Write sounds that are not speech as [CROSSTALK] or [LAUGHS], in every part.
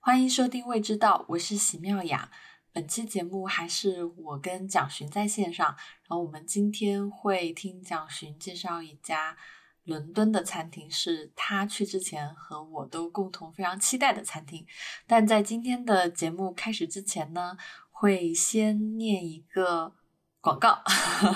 欢迎收听《未知道》，我是喜妙雅。本期节目还是我跟蒋寻在线上，然后我们今天会听蒋寻介绍一家伦敦的餐厅，是他去之前和我都共同非常期待的餐厅。但在今天的节目开始之前呢，会先念一个广告，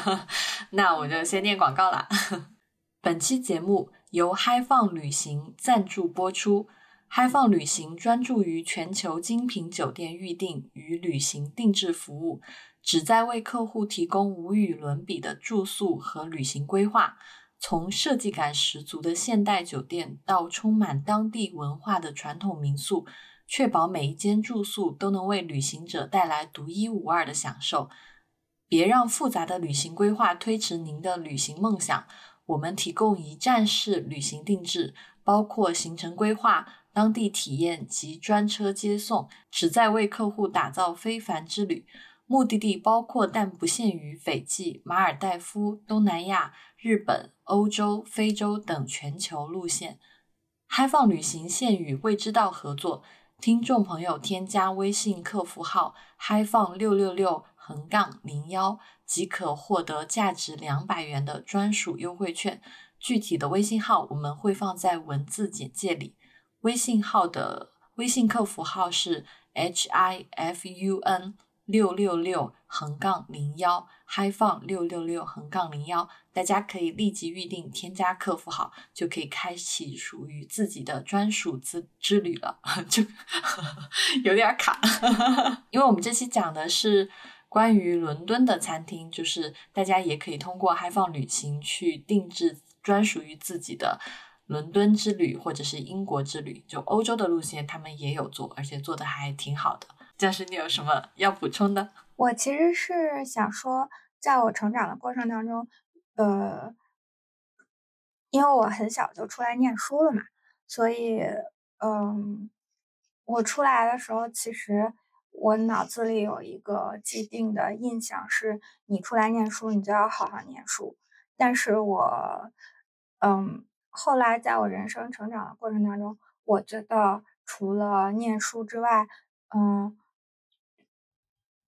[LAUGHS] 那我就先念广告啦。[LAUGHS] 本期节目由嗨放旅行赞助播出。嗨放旅行专注于全球精品酒店预订与旅行定制服务，旨在为客户提供无与伦比的住宿和旅行规划。从设计感十足的现代酒店到充满当地文化的传统民宿，确保每一间住宿都能为旅行者带来独一无二的享受。别让复杂的旅行规划推迟您的旅行梦想。我们提供一站式旅行定制，包括行程规划。当地体验及专车接送，旨在为客户打造非凡之旅。目的地包括但不限于斐济、马尔代夫、东南亚、日本、欧洲、非洲等全球路线。嗨放旅行现与未知道合作，听众朋友添加微信客服号“嗨放六六六横杠零幺”即可获得价值两百元的专属优惠券。具体的微信号我们会放在文字简介里。微信号的微信客服号是 h i f u n 六六六横杠零幺嗨放六六六横杠零幺，大家可以立即预定，添加客服号就可以开启属于自己的专属之之旅了，[LAUGHS] 就 [LAUGHS] 有点卡，[LAUGHS] 因为我们这期讲的是关于伦敦的餐厅，就是大家也可以通过嗨放旅行去定制专属于自己的。伦敦之旅或者是英国之旅，就欧洲的路线，他们也有做，而且做的还挺好的。教师，你有什么要补充的？我其实是想说，在我成长的过程当中，呃，因为我很小就出来念书了嘛，所以，嗯，我出来的时候，其实我脑子里有一个既定的印象是，你出来念书，你就要好好念书。但是我，嗯。后来，在我人生成长的过程当中，我觉得除了念书之外，嗯，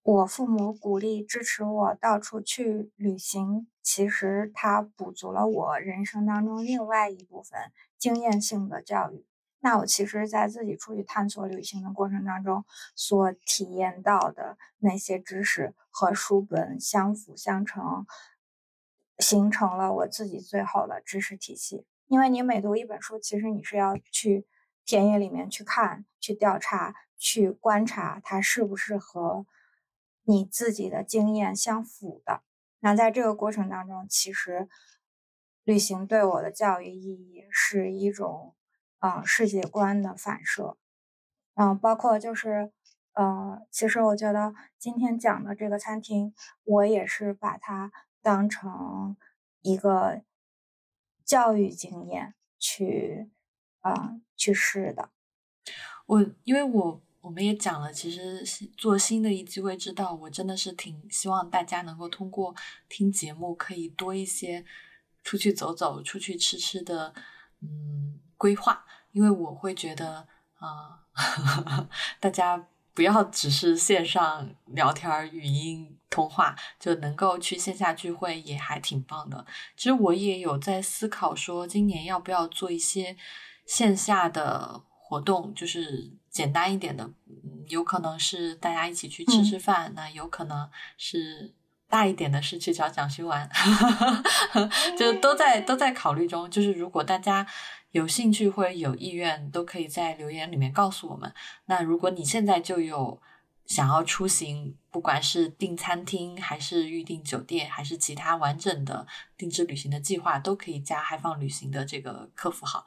我父母鼓励支持我到处去旅行，其实它补足了我人生当中另外一部分经验性的教育。那我其实，在自己出去探索旅行的过程当中，所体验到的那些知识和书本相辅相成，形成了我自己最后的知识体系。因为你每读一本书，其实你是要去田野里面去看、去调查、去观察它是不是和你自己的经验相符的。那在这个过程当中，其实旅行对我的教育意义是一种，嗯，世界观的反射。嗯，包括就是，呃，其实我觉得今天讲的这个餐厅，我也是把它当成一个。教育经验去啊去试的，我因为我我们也讲了，其实做新的一季会知道，我真的是挺希望大家能够通过听节目，可以多一些出去走走、出去吃吃的嗯规划，因为我会觉得啊，[LAUGHS] 大家。不要只是线上聊天、语音通话就能够去线下聚会，也还挺棒的。其实我也有在思考，说今年要不要做一些线下的活动，就是简单一点的，有可能是大家一起去吃吃饭，那有可能是大一点的，是去找蒋勋玩，就都在都在考虑中。就是如果大家。有兴趣或者有意愿，都可以在留言里面告诉我们。那如果你现在就有想要出行，不管是订餐厅，还是预订酒店，还是其他完整的定制旅行的计划，都可以加嗨放旅行的这个客服号。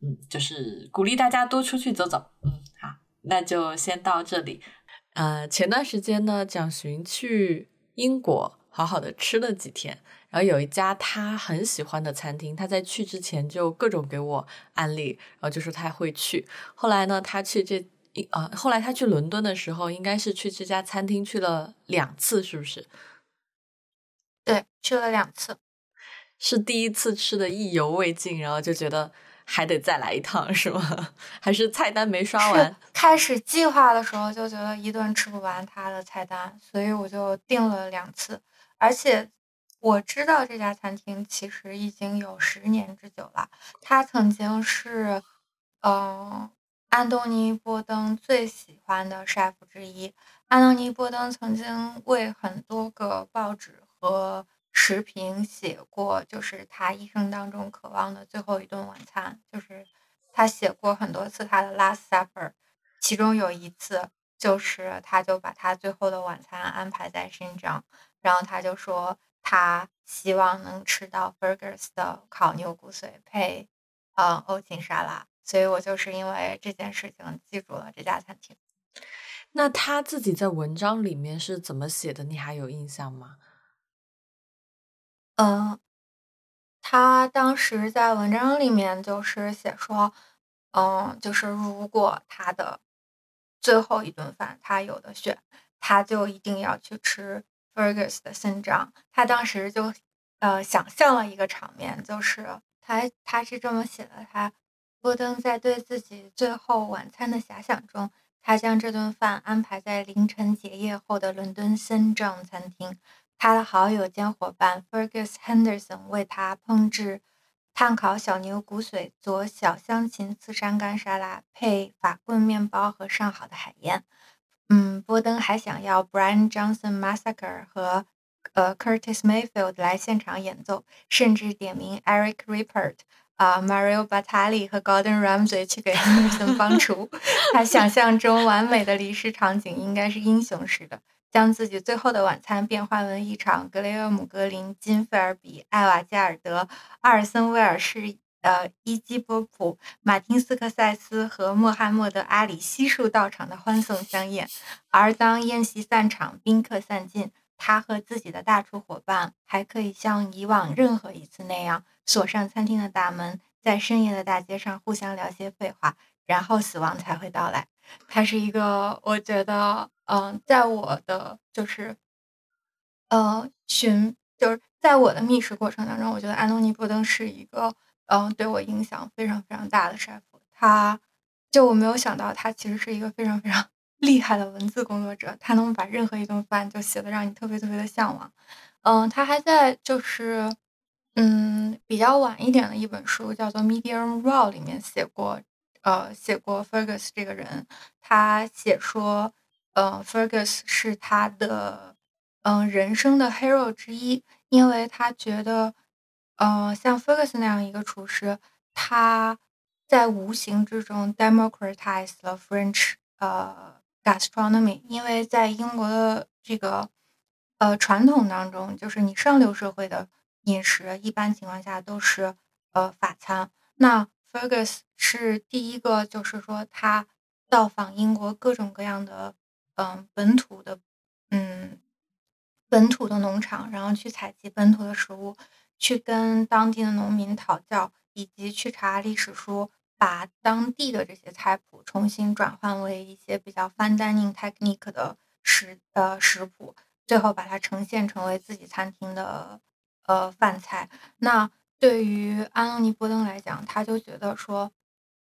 嗯，就是鼓励大家多出去走走。嗯，好，那就先到这里。呃，前段时间呢，蒋寻去英国，好好的吃了几天。然后有一家他很喜欢的餐厅，他在去之前就各种给我安利，然后就说他会去。后来呢，他去这一呃，后来他去伦敦的时候，应该是去这家餐厅去了两次，是不是？对，去了两次。是第一次吃的意犹未尽，然后就觉得还得再来一趟，是吗？[LAUGHS] 还是菜单没刷完？开始计划的时候就觉得一顿吃不完他的菜单，所以我就订了两次。而且我知道这家餐厅其实已经有十年之久了，它曾经是，嗯，安东尼·波登最喜欢的 chef 之一。安东尼·波登曾经为很多个报纸和时评写过，就是他一生当中渴望的最后一顿晚餐。就是他写过很多次他的 Last Supper，其中有一次就是他就把他最后的晚餐安排在新疆，然后他就说他希望能吃到 Fergus 的烤牛骨髓配嗯欧芹沙拉。所以我就是因为这件事情记住了这家餐厅。那他自己在文章里面是怎么写的？你还有印象吗？嗯，他当时在文章里面就是写说，嗯，就是如果他的最后一顿饭他有的选，他就一定要去吃 Fergus 的新章。他当时就呃想象了一个场面，就是他他是这么写的：他波登在对自己最后晚餐的遐想中，他将这顿饭安排在凌晨结业后的伦敦新章餐厅。他的好友兼伙伴 Fergus Henderson 为他烹制炭烤小牛骨髓佐小香芹刺山干沙拉，配法棍面包和上好的海盐。嗯，波登还想要 Brian Johnson Massacre 和呃 Curtis Mayfield 来现场演奏，甚至点名 Eric Ripert、啊 Mario Batali 和 Gordon Ramsay 去给米森帮厨。他想象中完美的离世场景应该是英雄式的。将自己最后的晚餐变换为一场格雷厄姆·格林、金菲尔比、艾瓦·加尔德、阿尔森·威尔士、呃伊基·波普、马丁·斯科塞斯和穆罕默德·阿里悉数到场的欢送香宴。而当宴席散场，宾客散尽，他和自己的大厨伙伴还可以像以往任何一次那样锁上餐厅的大门，在深夜的大街上互相聊些废话，然后死亡才会到来。他是一个，我觉得。嗯，在我的就是，呃，寻就是在我的觅食过程当中，我觉得安东尼·波登是一个，嗯，对我影响非常非常大的 chef。他，就我没有想到，他其实是一个非常非常 [LAUGHS] 厉害的文字工作者，他能把任何一顿饭就写的让你特别特别的向往。嗯，他还在就是，嗯，比较晚一点的一本书叫做《Medium Raw》里面写过，呃，写过 Fergus 这个人，他写说。嗯，Fergus 是他的嗯人生的 hero 之一，因为他觉得，嗯，像 Fergus 那样一个厨师，他在无形之中 democratize 了 French 呃 gastronomy，因为在英国的这个呃传统当中，就是你上流社会的饮食，一般情况下都是呃法餐。那 Fergus 是第一个，就是说他到访英国各种各样的。嗯，本土的，嗯，本土的农场，然后去采集本土的食物，去跟当地的农民讨教，以及去查历史书，把当地的这些菜谱重新转换为一些比较 fine dining technique 的食呃食谱，最后把它呈现成为自己餐厅的呃饭菜。那对于安东尼·波登来讲，他就觉得说，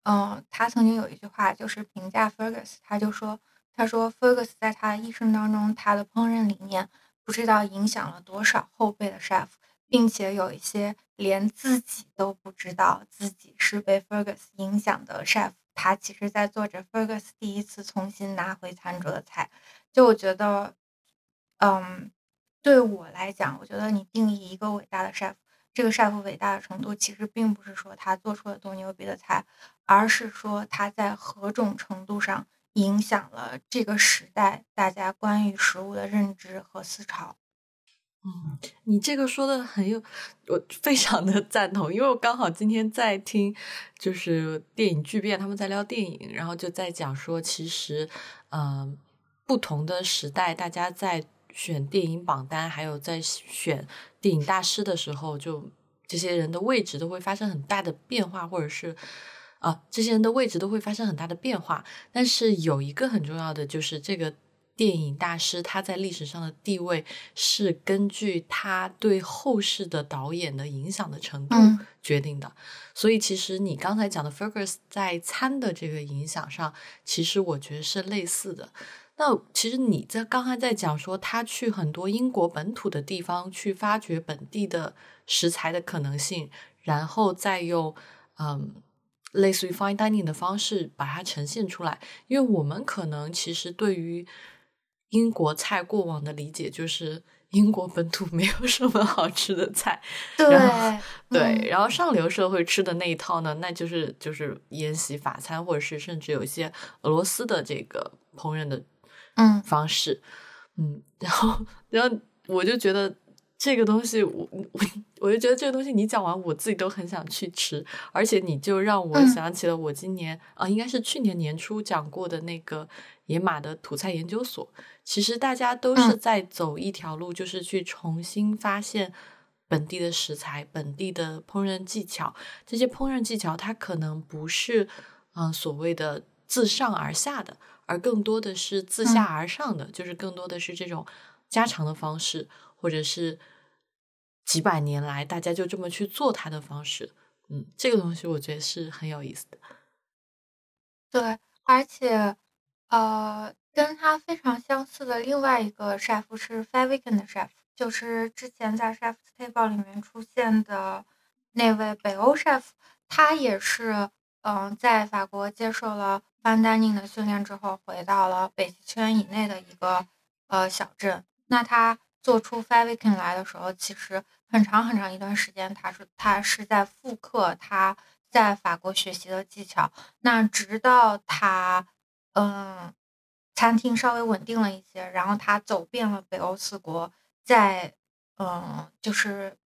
嗯，他曾经有一句话就是评价 Fergus，他就说。他说，Fergus 在他一生当中，他的烹饪理念不知道影响了多少后辈的 chef，并且有一些连自己都不知道自己是被 Fergus 影响的 chef。他其实在做着 Fergus 第一次重新拿回餐桌的菜。就我觉得，嗯，对我来讲，我觉得你定义一个伟大的 chef，这个 chef 伟大的程度，其实并不是说他做出了多牛逼的菜，而是说他在何种程度上。影响了这个时代大家关于食物的认知和思潮。嗯，你这个说的很有，我非常的赞同，因为我刚好今天在听，就是电影巨变，他们在聊电影，然后就在讲说，其实，嗯，不同的时代，大家在选电影榜单，还有在选电影大师的时候，就这些人的位置都会发生很大的变化，或者是。啊，这些人的位置都会发生很大的变化，但是有一个很重要的就是这个电影大师他在历史上的地位是根据他对后世的导演的影响的程度决定的。所以，其实你刚才讲的 Fergus 在餐的这个影响上，其实我觉得是类似的。那其实你在刚才在讲说，他去很多英国本土的地方去发掘本地的食材的可能性，然后再用嗯类似于 fine dining 的方式把它呈现出来。因为我们可能其实对于英国菜过往的理解就是英国本土没有什么好吃的菜，对对，然后上流社会吃的那一套呢，那就是就是沿袭法餐，或者是甚至有一些俄罗斯的这个烹饪的。嗯，方式，嗯，然后，然后我就觉得这个东西，我我我就觉得这个东西，你讲完，我自己都很想去吃，而且你就让我想起了我今年啊，应该是去年年初讲过的那个野马的土菜研究所。其实大家都是在走一条路，就是去重新发现本地的食材、本地的烹饪技巧。这些烹饪技巧，它可能不是嗯所谓的自上而下的。而更多的是自下而上的，就是更多的是这种家常的方式，或者是几百年来大家就这么去做它的方式。嗯，这个东西我觉得是很有意思的。对，而且呃，跟他非常相似的另外一个 chef 是 Five Weekend 的 chef，就是之前在 Chef's Table 里面出现的那位北欧 chef，他也是嗯，在法国接受了。Van Dining 的训练之后，回到了北极圈以内的一个呃小镇。那他做出 Five Weekend 来的时候，其实很长很长一段时间，他是他是在复刻他在法国学习的技巧。那直到他嗯餐厅稍微稳定了一些，然后他走遍了北欧四国，在嗯就是。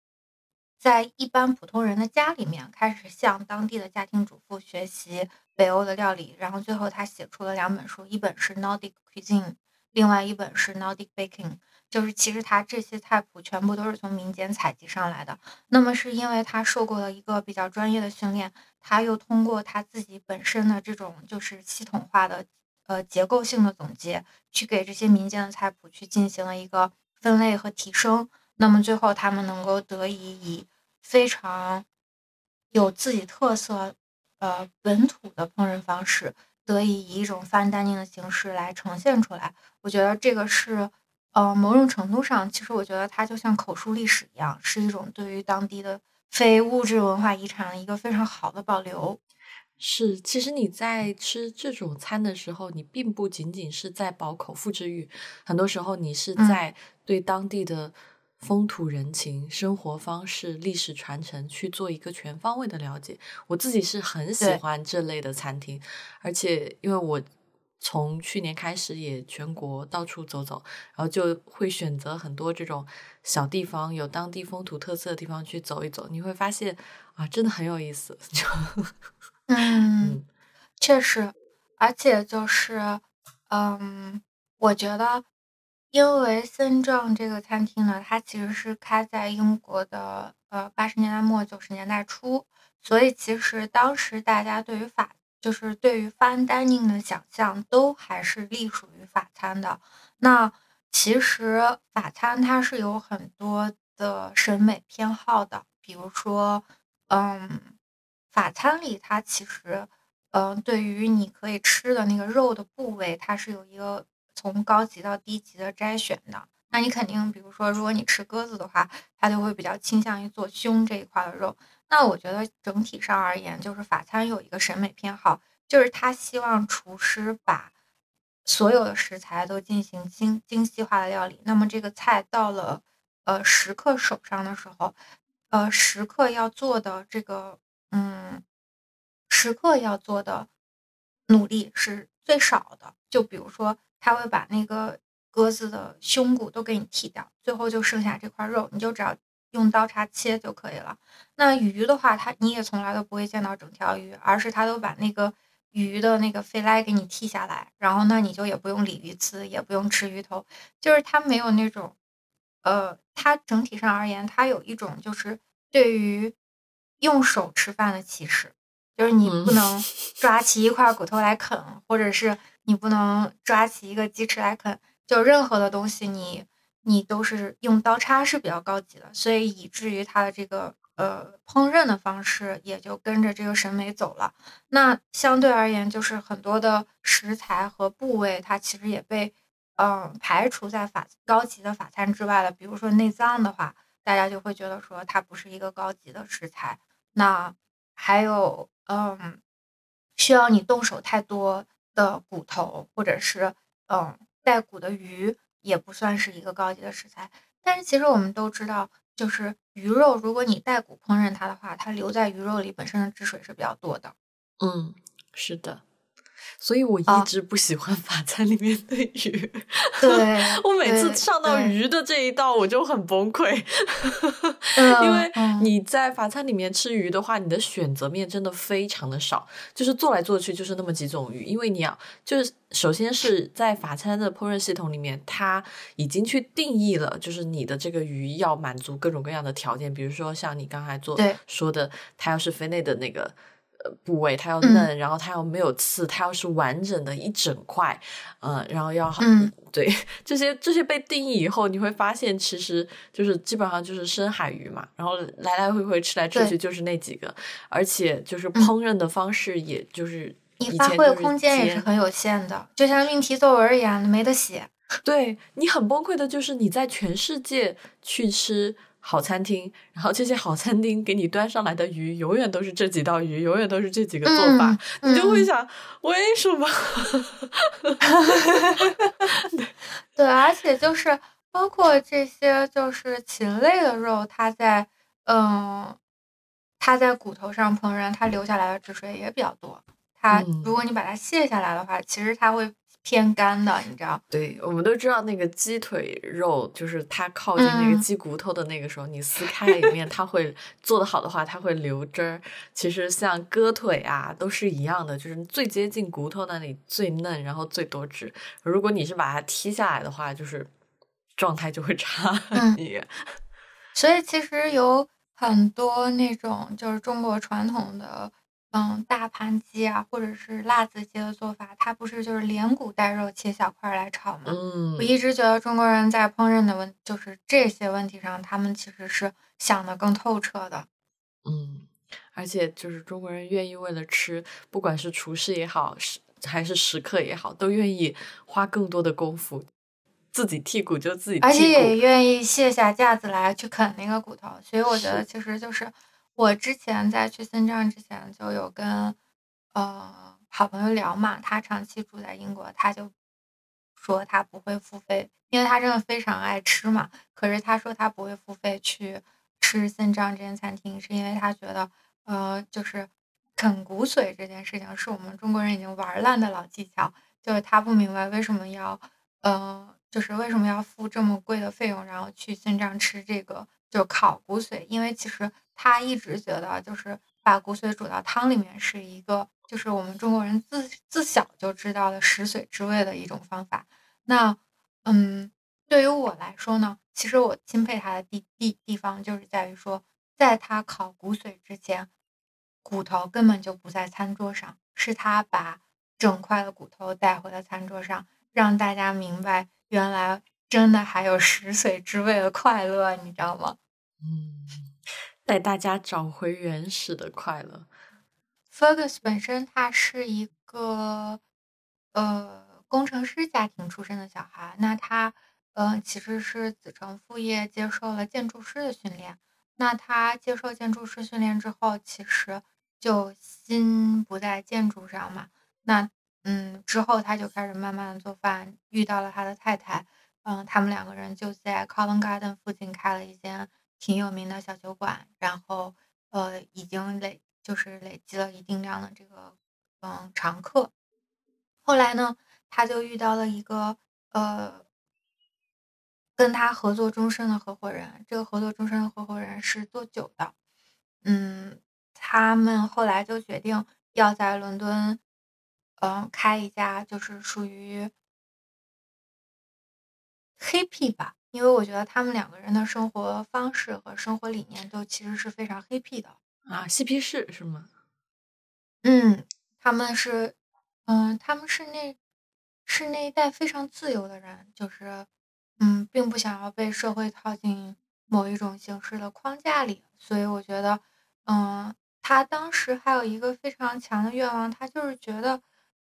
在一般普通人的家里面，开始向当地的家庭主妇学习北欧的料理，然后最后他写出了两本书，一本是 Nordic Cuisine，另外一本是 Nordic Baking。就是其实他这些菜谱全部都是从民间采集上来的。那么是因为他受过了一个比较专业的训练，他又通过他自己本身的这种就是系统化的呃结构性的总结，去给这些民间的菜谱去进行了一个分类和提升。那么最后，他们能够得以以非常有自己特色、呃本土的烹饪方式，得以以一种 fine dining 的形式来呈现出来。我觉得这个是，呃，某种程度上，其实我觉得它就像口述历史一样，是一种对于当地的非物质文化遗产的一个非常好的保留。是，其实你在吃这种餐的时候，你并不仅仅是在饱口腹之欲，很多时候你是在对当地的。风土人情、生活方式、历史传承，去做一个全方位的了解。我自己是很喜欢这类的餐厅，而且因为我从去年开始也全国到处走走，然后就会选择很多这种小地方、有当地风土特色的地方去走一走。你会发现啊，真的很有意思。[LAUGHS] [LAUGHS] 嗯，确实，而且就是，嗯，我觉得。因为森正这个餐厅呢，它其实是开在英国的呃八十年代末九十年代初，所以其实当时大家对于法就是对于 fine dining 的想象都还是隶属于法餐的。那其实法餐它是有很多的审美偏好的，比如说，嗯，法餐里它其实，嗯，对于你可以吃的那个肉的部位，它是有一个。从高级到低级的筛选的，那你肯定，比如说，如果你吃鸽子的话，它就会比较倾向于做胸这一块的肉。那我觉得整体上而言，就是法餐有一个审美偏好，就是他希望厨师把所有的食材都进行精精细化的料理。那么这个菜到了呃食客手上的时候，呃食客要做的这个嗯，食客要做的努力是最少的。就比如说。他会把那个鸽子的胸骨都给你剔掉，最后就剩下这块肉，你就只要用刀叉切就可以了。那鱼的话，它你也从来都不会见到整条鱼，而是它都把那个鱼的那个肺来给你剃下来，然后那你就也不用理鱼刺，也不用吃鱼头，就是它没有那种，呃，它整体上而言，它有一种就是对于用手吃饭的歧视，就是你不能抓起一块骨头来啃，或者是。你不能抓起一个鸡翅来啃，就任何的东西你你都是用刀叉是比较高级的，所以以至于它的这个呃烹饪的方式也就跟着这个审美走了。那相对而言，就是很多的食材和部位，它其实也被嗯排除在法高级的法餐之外了。比如说内脏的话，大家就会觉得说它不是一个高级的食材。那还有嗯。需要你动手太多的骨头，或者是嗯带骨的鱼，也不算是一个高级的食材。但是其实我们都知道，就是鱼肉，如果你带骨烹饪它的话，它留在鱼肉里本身的汁水是比较多的。嗯，是的。所以我一直不喜欢法餐里面的鱼。对，[LAUGHS] 我每次上到鱼的这一道，我就很崩溃。因为你在法餐里面吃鱼的话，你的选择面真的非常的少，就是做来做去就是那么几种鱼。因为你要就是首先是在法餐的烹饪系统里面，它已经去定义了，就是你的这个鱼要满足各种各样的条件，比如说像你刚才做说的，它要是分类的那个。呃，部位它要嫩，然后它要没有刺，它要是完整的一整块，嗯，然后要好，[LAUGHS] 对这些这些被定义以后，你会发现其实就是基本上就是深海鱼嘛，然后来来回回吃来吃去就是那几个，而且就是烹饪的方式，也就是你发挥空间也是很有限的，就像命题作文一样，没得写。[LAUGHS] 对你很崩溃的就是你在全世界去吃。好餐厅，[LAUGHS] 然后这些好餐厅给你端上来的鱼，永远都是这几道鱼，永远都是这几个做法，你就会想，为什么？[LAUGHS] 对，而且就是包括这些，就是禽类的肉，它在嗯，它在骨头上烹饪，它留下来的汁水也比较多。它如果你把它卸下来的话，其实它会。偏干的，你知道？对，我们都知道那个鸡腿肉，就是它靠近那个鸡骨头的那个时候，你撕开里面，它会做的好的话，它会流汁儿。其实像鸽腿啊，都是一样的，就是最接近骨头那里最嫩，然后最多汁。如果你是把它剔下来的话，就是状态就会差 [LAUGHS] 很远。所以其实有很多那种就是中国传统的。嗯，大盘鸡啊，或者是辣子鸡的做法，它不是就是连骨带肉切小块来炒吗？嗯，我一直觉得中国人在烹饪的问，就是这些问题上，他们其实是想的更透彻的。嗯，而且就是中国人愿意为了吃，不管是厨师也好，是还是食客也好，都愿意花更多的功夫，自己剔骨就自己，而且也愿意卸下架子来去啃那个骨头。所以我觉得其实就是。我之前在去新疆之前就有跟呃好朋友聊嘛，他长期住在英国，他就说他不会付费，因为他真的非常爱吃嘛。可是他说他不会付费去吃新疆这间餐厅，是因为他觉得呃就是啃骨髓这件事情是我们中国人已经玩烂的老技巧，就是他不明白为什么要呃就是为什么要付这么贵的费用，然后去新疆吃这个就烤骨髓，因为其实。他一直觉得，就是把骨髓煮到汤里面是一个，就是我们中国人自自小就知道的食髓知味的一种方法。那，嗯，对于我来说呢，其实我钦佩他的地地地方就是在于说，在他烤骨髓之前，骨头根本就不在餐桌上，是他把整块的骨头带回了餐桌上，让大家明白，原来真的还有食髓知味的快乐，你知道吗？嗯。带大家找回原始的快乐。Fergus 本身他是一个呃工程师家庭出身的小孩，那他呃其实是子承父业接受了建筑师的训练。那他接受建筑师训练之后，其实就心不在建筑上嘛。那嗯之后他就开始慢慢的做饭，遇到了他的太太，嗯他们两个人就在 Covent Garden 附近开了一间。挺有名的小酒馆，然后呃，已经累就是累积了一定量的这个嗯常客。后来呢，他就遇到了一个呃，跟他合作终身的合伙人。这个合作终身的合伙人是做酒的，嗯，他们后来就决定要在伦敦嗯开一家，就是属于黑屁吧。因为我觉得他们两个人的生活方式和生活理念都其实是非常黑僻的啊，嬉皮士是吗？嗯，他们是，嗯，他们是那，是那一代非常自由的人，就是嗯，并不想要被社会套进某一种形式的框架里，所以我觉得，嗯，他当时还有一个非常强的愿望，他就是觉得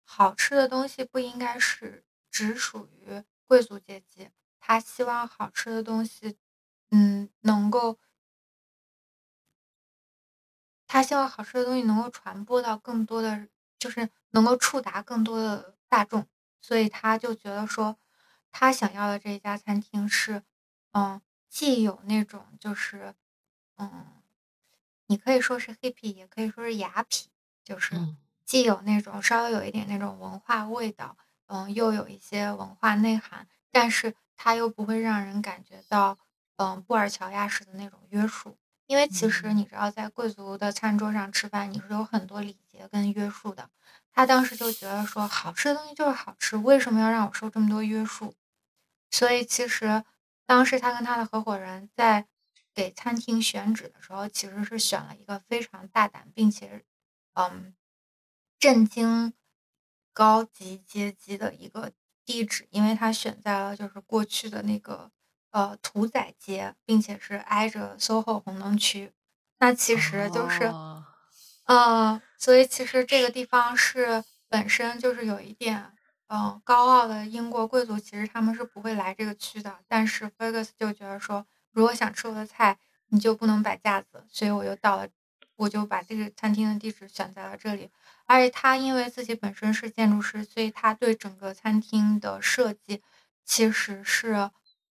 好吃的东西不应该是只属于贵族阶级，他希望好吃的东西，嗯，能够。他希望好吃的东西能够传播到更多的，就是能够触达更多的大众，所以他就觉得说，他想要的这一家餐厅是，嗯，既有那种就是，嗯，你可以说是 hippy，也可以说是雅痞，就是既有那种稍微有一点那种文化味道，嗯，又有一些文化内涵，但是他又不会让人感觉到，嗯，布尔乔亚式的那种约束。因为其实你知道，在贵族的餐桌上吃饭，你是有很多礼节跟约束的。他当时就觉得说，好吃的东西就是好吃，为什么要让我受这么多约束？所以其实当时他跟他的合伙人在给餐厅选址的时候，其实是选了一个非常大胆，并且嗯震惊高级阶级的一个地址，因为它选在了就是过去的那个。呃，屠宰街，并且是挨着 SOHO 红灯区，那其实就是，嗯，所以其实这个地方是本身就是有一点，嗯，高傲的英国贵族，其实他们是不会来这个区的。但是 Fergus 就觉得说，如果想吃我的菜，你就不能摆架子，所以我就到了，我就把这个餐厅的地址选在了这里。而且他因为自己本身是建筑师，所以他对整个餐厅的设计其实是。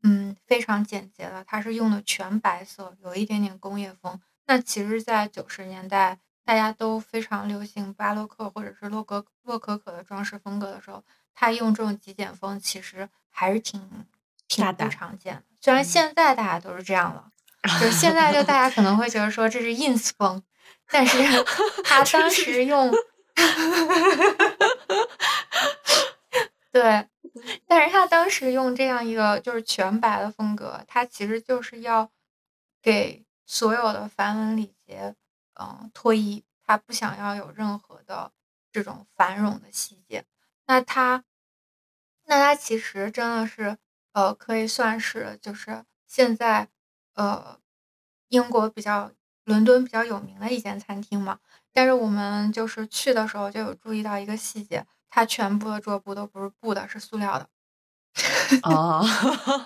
嗯，非常简洁的，他是用的全白色，有一点点工业风。那其实，在九十年代，大家都非常流行巴洛克或者是洛格洛可可的装饰风格的时候，他用这种极简风，其实还是挺挺不常见的。虽然现在大家都是这样了，[LAUGHS] 就现在就大家可能会觉得说这是 ins 风，[LAUGHS] 但是他当时用，[LAUGHS] 对。但是他当时用这样一个就是全白的风格，他其实就是要给所有的繁文礼节，嗯，脱衣，他不想要有任何的这种繁荣的细节。那他，那他其实真的是，呃，可以算是就是现在，呃，英国比较伦敦比较有名的一间餐厅嘛。但是我们就是去的时候就有注意到一个细节。它全部的桌布都不是布的，是塑料的。哦，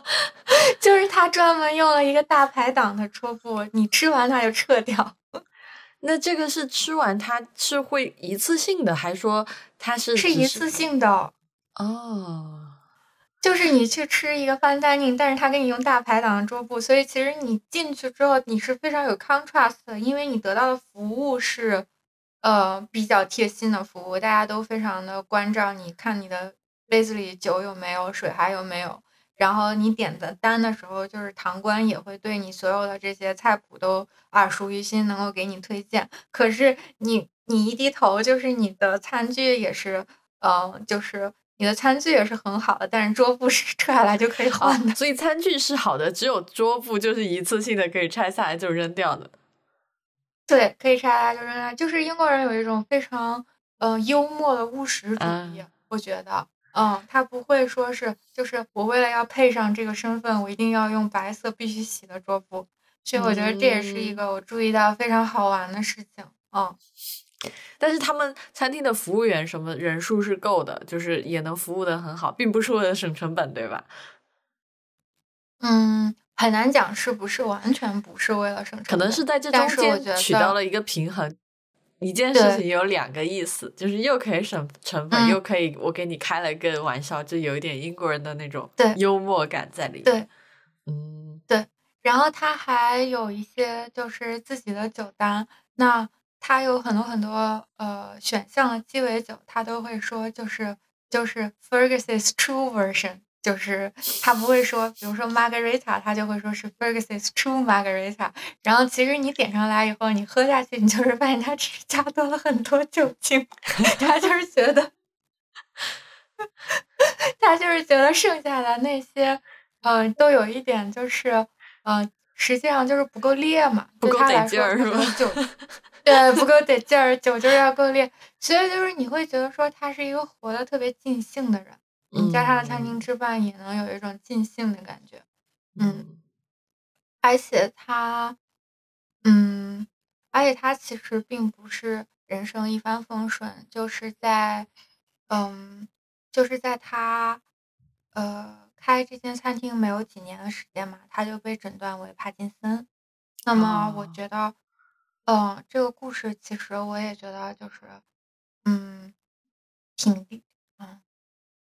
[LAUGHS] 就是他专门用了一个大排档的桌布，你吃完它就撤掉。[LAUGHS] 那这个是吃完它是会一次性的，还说它是是一次性的？哦，就是你去吃一个 fine dining，但是他给你用大排档的桌布，所以其实你进去之后你是非常有 contrast 的，因为你得到的服务是。呃，比较贴心的服务，大家都非常的关照你，看你的杯子里酒有没有，水还有没有。然后你点的单的时候，就是堂官也会对你所有的这些菜谱都耳熟于心，能够给你推荐。可是你你一低头，就是你的餐具也是，呃，就是你的餐具也是很好的，但是桌布是 [LAUGHS] 撤下来就可以换的。所以餐具是好的，只有桌布就是一次性的，可以拆下来就扔掉的。对，可以拆下就扔下。就是英国人有一种非常嗯幽默的务实主义，我觉得，嗯，他不会说是，就是我为了要配上这个身份，我一定要用白色必须洗的桌布。所以我觉得这也是一个我注意到非常好玩的事情。嗯，[LAUGHS] 但是他们餐厅的服务员什么人数是够的，就是也能服务的很好，并不是为了省成本，对吧？嗯。很难讲是不是完全不是为了省成本，可能是在这中间取到了一个平衡。一件事情有两个意思，就是又可以省成本，又可以我给你开了个玩笑，就有一点英国人的那种幽默感在里面。对，嗯，对。然后他还有一些就是自己的酒单，那他有很多很多呃选项的鸡尾酒，他都会说就是就是 Fergus's True Version。就是他不会说，比如说 Margarita，他就会说是 Fergus's True Margarita。然后其实你点上来以后，你喝下去，你就是发现它只是加多了很多酒精。他就是觉得，他就是觉得剩下的那些，嗯，都有一点就是，嗯，实际上就是不够烈嘛，不够得劲儿是吧？酒，[LAUGHS] 对，不够得劲儿，酒就是要够烈。所以就是你会觉得说他是一个活得特别尽兴的人。你在他的餐厅吃饭也能有一种尽兴的感觉。嗯，而且他，嗯，而且他其实并不是人生一帆风顺，就是在，嗯，就是在他，呃，开这间餐厅没有几年的时间嘛，他就被诊断为帕金森。那么我觉得，嗯，这个故事其实我也觉得就是，嗯，挺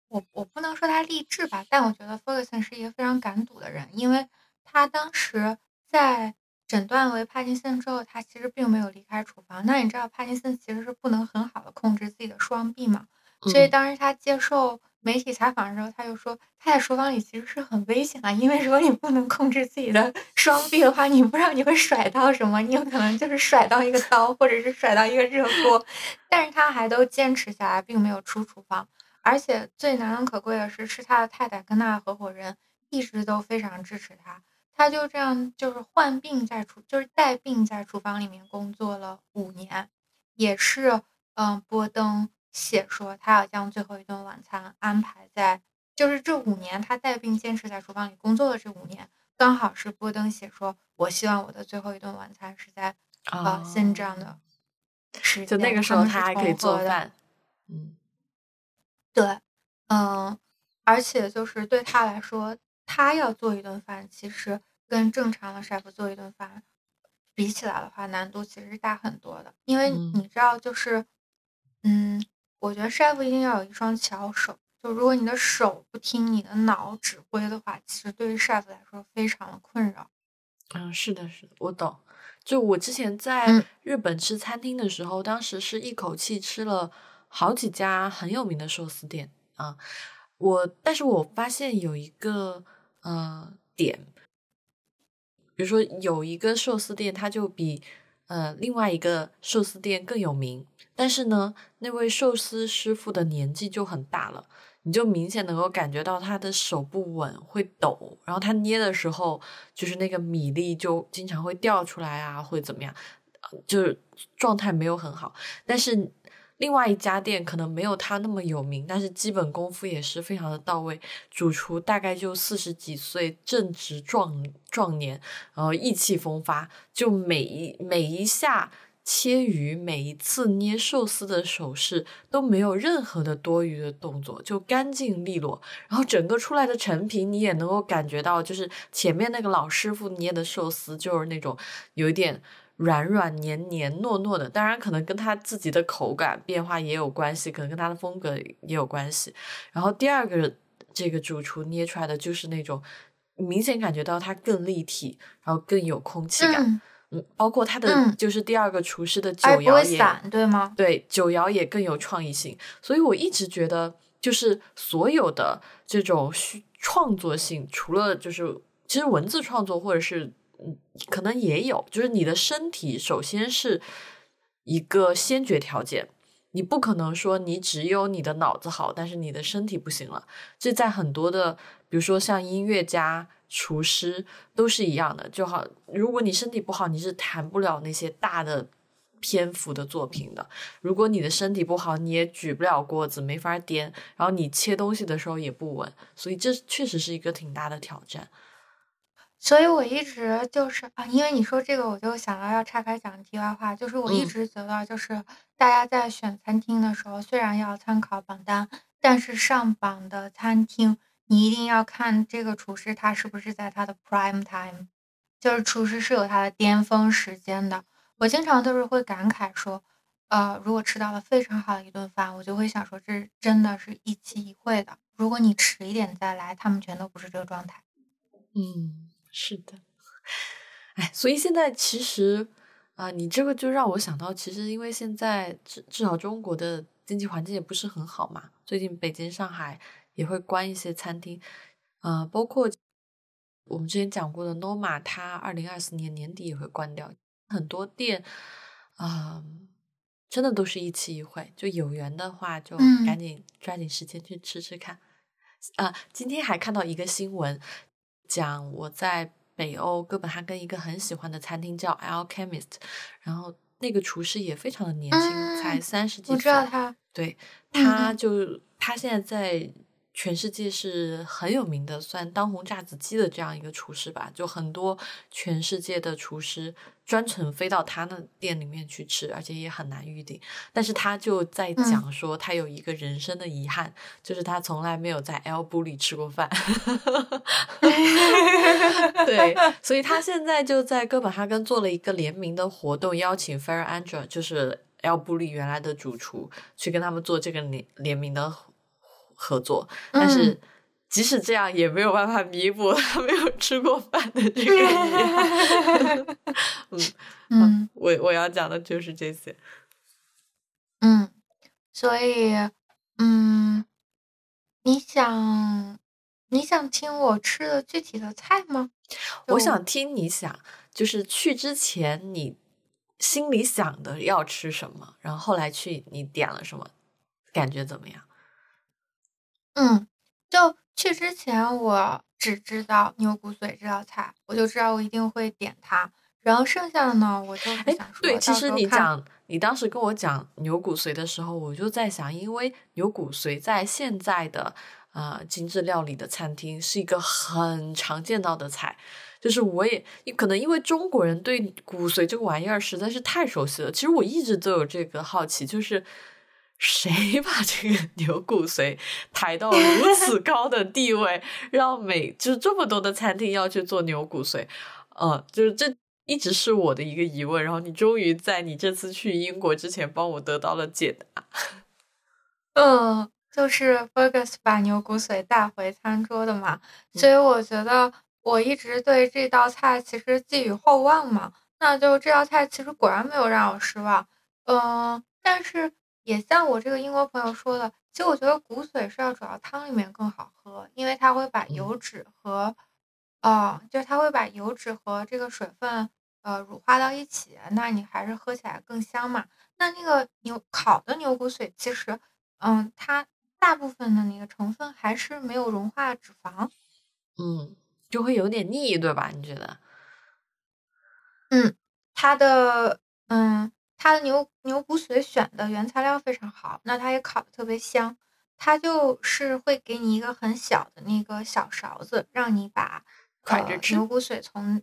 我我不能说他励志吧，但我觉得 Ferguson 是一个非常敢赌的人，因为他当时在诊断为帕金森之后，他其实并没有离开厨房。那你知道帕金森其实是不能很好的控制自己的双臂嘛？所以当时他接受。媒体采访的时候，他就说他在厨房里其实是很危险的，因为如果你不能控制自己的 [LAUGHS] 双臂的话，你不知道你会甩到什么，你有可能就是甩到一个刀，或者是甩到一个热锅。[LAUGHS] 但是他还都坚持下来，并没有出厨房。而且最难能可贵的是，是他的太太跟他的合伙人一直都非常支持他。他就这样就是患病在厨，就是带病在厨房里面工作了五年，也是嗯波登。写说他要将最后一顿晚餐安排在，就是这五年他带病坚持在厨房里工作的这五年，刚好是波登写说，我希望我的最后一顿晚餐是在啊新这样的时间，就那个时候他还可以做饭，嗯，对，嗯，而且就是对他来说，他要做一顿饭，其实跟正常的 chef 做一顿饭比起来的话，难度其实是大很多的，因为你知道，就是嗯。我觉得 chef 一定要有一双巧手，就如果你的手不听你的脑指挥的话，其实对于 chef 来说非常的困扰。嗯，是的，是的，我懂。就我之前在日本吃餐厅的时候，当时是一口气吃了好几家很有名的寿司店啊。我，但是我发现有一个呃点，比如说有一个寿司店，它就比呃另外一个寿司店更有名。但是呢，那位寿司师傅的年纪就很大了，你就明显能够感觉到他的手不稳，会抖，然后他捏的时候，就是那个米粒就经常会掉出来啊，会怎么样，就是状态没有很好。但是另外一家店可能没有他那么有名，但是基本功夫也是非常的到位。主厨大概就四十几岁，正值壮壮年，然后意气风发，就每一每一下。切鱼每一次捏寿司的手势都没有任何的多余的动作，就干净利落。然后整个出来的成品，你也能够感觉到，就是前面那个老师傅捏的寿司就是那种有一点软软黏黏糯糯的。当然，可能跟他自己的口感变化也有关系，可能跟他的风格也有关系。然后第二个这个主厨捏出来的就是那种明显感觉到它更立体，然后更有空气感。嗯，包括他的就是第二个厨师的酒肴也对吗？对，酒肴也更有创意性。所以我一直觉得，就是所有的这种创作性，除了就是其实文字创作或者是嗯，可能也有，就是你的身体首先是一个先决条件。你不可能说你只有你的脑子好，但是你的身体不行了。这在很多的，比如说像音乐家。厨师都是一样的，就好。如果你身体不好，你是弹不了那些大的篇幅的作品的。如果你的身体不好，你也举不了锅子，没法颠。然后你切东西的时候也不稳，所以这确实是一个挺大的挑战。所以我一直就是啊，因为你说这个，我就想到要岔开讲题外话，就是我一直觉得，就是大家在选餐厅的时候，虽然要参考榜单，但是上榜的餐厅。你一定要看这个厨师，他是不是在他的 prime time，就是厨师是有他的巅峰时间的。我经常都是会感慨说，呃，如果吃到了非常好的一顿饭，我就会想说，这真的是一期一会的。如果你迟一点再来，他们全都不是这个状态。嗯，是的。哎，所以现在其实啊，你这个就让我想到，其实因为现在至至少中国的经济环境也不是很好嘛，最近北京、上海。也会关一些餐厅，呃，包括我们之前讲过的 Noma，它二零二四年年底也会关掉。很多店，啊，真的都是一期一会，就有缘的话就赶紧抓紧时间去吃吃看。啊，今天还看到一个新闻，讲我在北欧哥本哈根一个很喜欢的餐厅叫 Alchemist，然后那个厨师也非常的年轻，才三十几岁。我知道他，对，他就他现在在。全世界是很有名的，算当红炸子鸡的这样一个厨师吧。就很多全世界的厨师专程飞到他那店里面去吃，而且也很难预定。但是他就在讲说，他有一个人生的遗憾，就是他从来没有在 L 布里吃过饭。[LAUGHS] 对，所以他现在就在哥本哈根做了一个联名的活动，邀请 Fair Andra，就是 L 布里原来的主厨，去跟他们做这个联联名的。合作，但是即使这样也没有办法弥补他没有吃过饭的这个遗憾。嗯 [LAUGHS] 嗯，我我要讲的就是这些。嗯，所以嗯，你想你想听我吃的具体的菜吗？我想听你想，就是去之前你心里想的要吃什么，然后后来去你点了什么，感觉怎么样？嗯，就去之前我只知道牛骨髓这道菜，我就知道我一定会点它。然后剩下的呢，我就想说，对，其实你讲你当时跟我讲牛骨髓的时候，我就在想，因为牛骨髓在现在的呃精致料理的餐厅是一个很常见到的菜，就是我也可能因为中国人对骨髓这个玩意儿实在是太熟悉了。其实我一直都有这个好奇，就是。谁 [LAUGHS] 把这个 [LAUGHS] 牛骨髓抬到如此 [LAUGHS] 高的地位，让每就是这么多的餐厅要去做牛骨髓？呃，就是这一直是我的一个疑问。然后你终于在你这次去英国之前帮我得到了解答。嗯，就是 Fergus 把牛骨髓带回餐桌的嘛，所以我觉得我一直对这道菜其实寄予厚望嘛。那就这道菜其实果然没有让我失望。嗯，但是。也像我这个英国朋友说的，其实我觉得骨髓是要煮到汤里面更好喝，因为它会把油脂和，呃，就是它会把油脂和这个水分，呃，乳化到一起，那你还是喝起来更香嘛。那那个牛烤的牛骨髓，其实，嗯，它大部分的那个成分还是没有融化脂肪，嗯，就会有点腻，对吧？你觉得？嗯，它的，嗯。它的牛牛骨髓选的原材料非常好，那它也烤的特别香。它就是会给你一个很小的那个小勺子，让你把呃牛骨髓从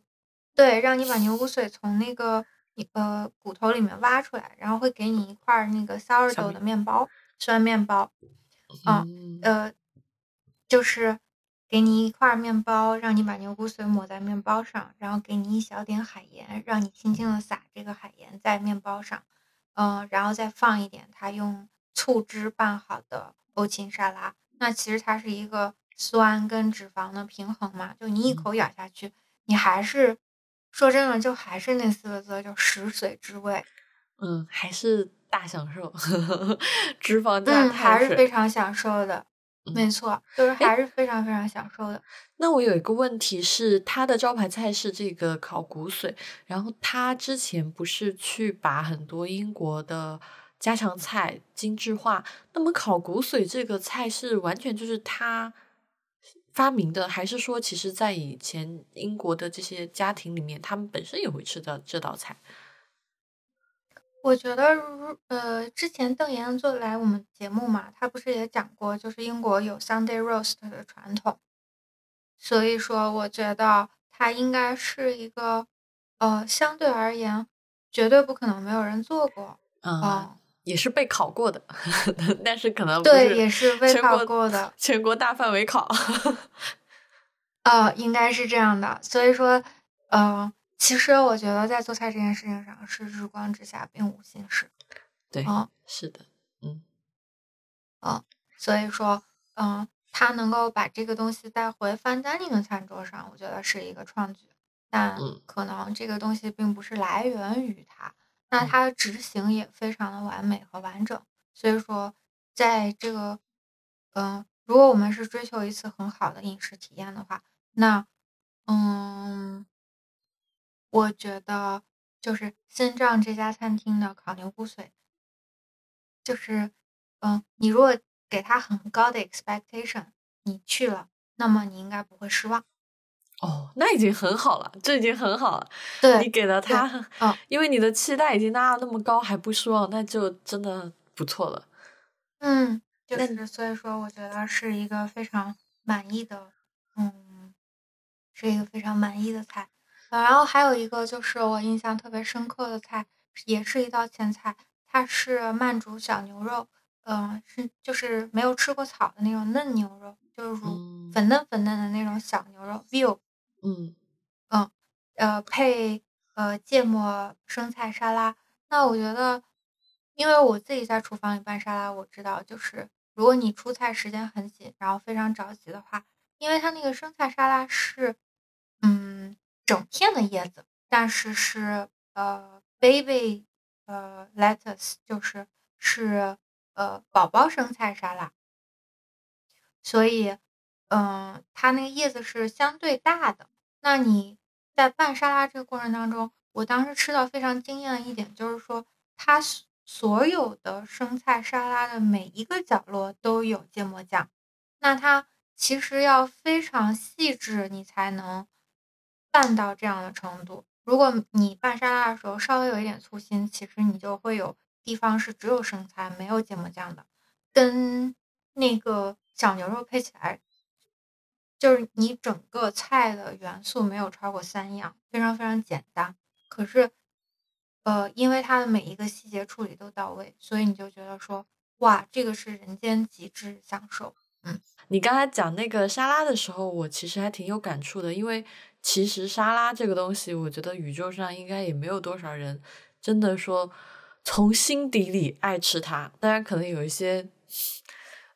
对，让你把牛骨髓从那个呃骨头里面挖出来，然后会给你一块那个 sourdough 的面包，酸面包。嗯呃，就是。给你一块面包，让你把牛骨髓抹在面包上，然后给你一小点海盐，让你轻轻的撒这个海盐在面包上，嗯，然后再放一点他用醋汁拌好的欧芹沙拉。那其实它是一个酸跟脂肪的平衡嘛，就你一口咬下去，你还是说真的，就还是那四个字，叫食髓知味。嗯，还是大享受，[LAUGHS] 脂肪加还是非常享受的。没错，就是还是非常非常享受的。那我有一个问题是，他的招牌菜是这个烤骨髓，然后他之前不是去把很多英国的家常菜精致化？那么烤骨髓这个菜是完全就是他发明的，还是说其实在以前英国的这些家庭里面，他们本身也会吃的这道菜？我觉得如，呃，之前邓岩做来我们节目嘛，他不是也讲过，就是英国有 Sunday roast 的传统，所以说，我觉得他应该是一个，呃，相对而言，绝对不可能没有人做过，嗯，也是被考过的，[LAUGHS] 但是可能对，也是被考过的，全国大范围考，呃，[LAUGHS] 应该是这样的，所以说，呃。其实我觉得在做菜这件事情上是日光之下并无新事，对，嗯，是的，嗯，嗯，所以说，嗯，他能够把这个东西带回 fine dining 的餐桌上，我觉得是一个创举，但可能这个东西并不是来源于他，那他的执行也非常的完美和完整，所以说，在这个，嗯，如果我们是追求一次很好的饮食体验的话，那，嗯。我觉得就是新丈这家餐厅的烤牛骨髓，就是，嗯，你如果给他很高的 expectation，你去了，那么你应该不会失望。哦，那已经很好了，这已经很好了。对，你给了他，嗯，因为你的期待已经拉到那么高还不失望，那就真的不错了。嗯，就是所以说，我觉得是一个非常满意的，嗯，是一个非常满意的菜。然后还有一个就是我印象特别深刻的菜，也是一道前菜，它是慢煮小牛肉，嗯，是就是没有吃过草的那种嫩牛肉，就是粉嫩粉嫩的那种小牛肉，veal，嗯嗯，呃，配呃芥末生菜沙拉。那我觉得，因为我自己在厨房里拌沙拉，我知道就是如果你出菜时间很紧，然后非常着急的话，因为它那个生菜沙拉是，嗯。整片的叶子，但是是呃，baby，呃，lettuce，就是是呃，宝宝生菜沙拉，所以，嗯，它那个叶子是相对大的。那你在拌沙拉这个过程当中，我当时吃到非常惊艳的一点就是说，它所有的生菜沙拉的每一个角落都有芥末酱。那它其实要非常细致，你才能。拌到这样的程度，如果你拌沙拉的时候稍微有一点粗心，其实你就会有地方是只有生菜没有芥末酱的，跟那个小牛肉配起来，就是你整个菜的元素没有超过三样，非常非常简单。可是，呃，因为它的每一个细节处理都到位，所以你就觉得说，哇，这个是人间极致享受。嗯，你刚才讲那个沙拉的时候，我其实还挺有感触的，因为。其实沙拉这个东西，我觉得宇宙上应该也没有多少人真的说从心底里爱吃它。当然，可能有一些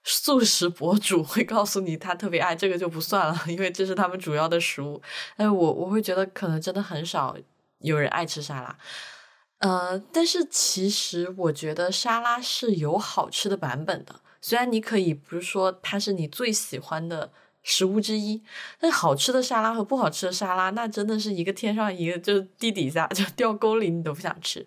素食博主会告诉你他特别爱，这个就不算了，因为这是他们主要的食物。但我我会觉得可能真的很少有人爱吃沙拉。呃，但是其实我觉得沙拉是有好吃的版本的，虽然你可以不是说它是你最喜欢的。食物之一，那好吃的沙拉和不好吃的沙拉，那真的是一个天上一个，就是地底下，就掉沟里你都不想吃。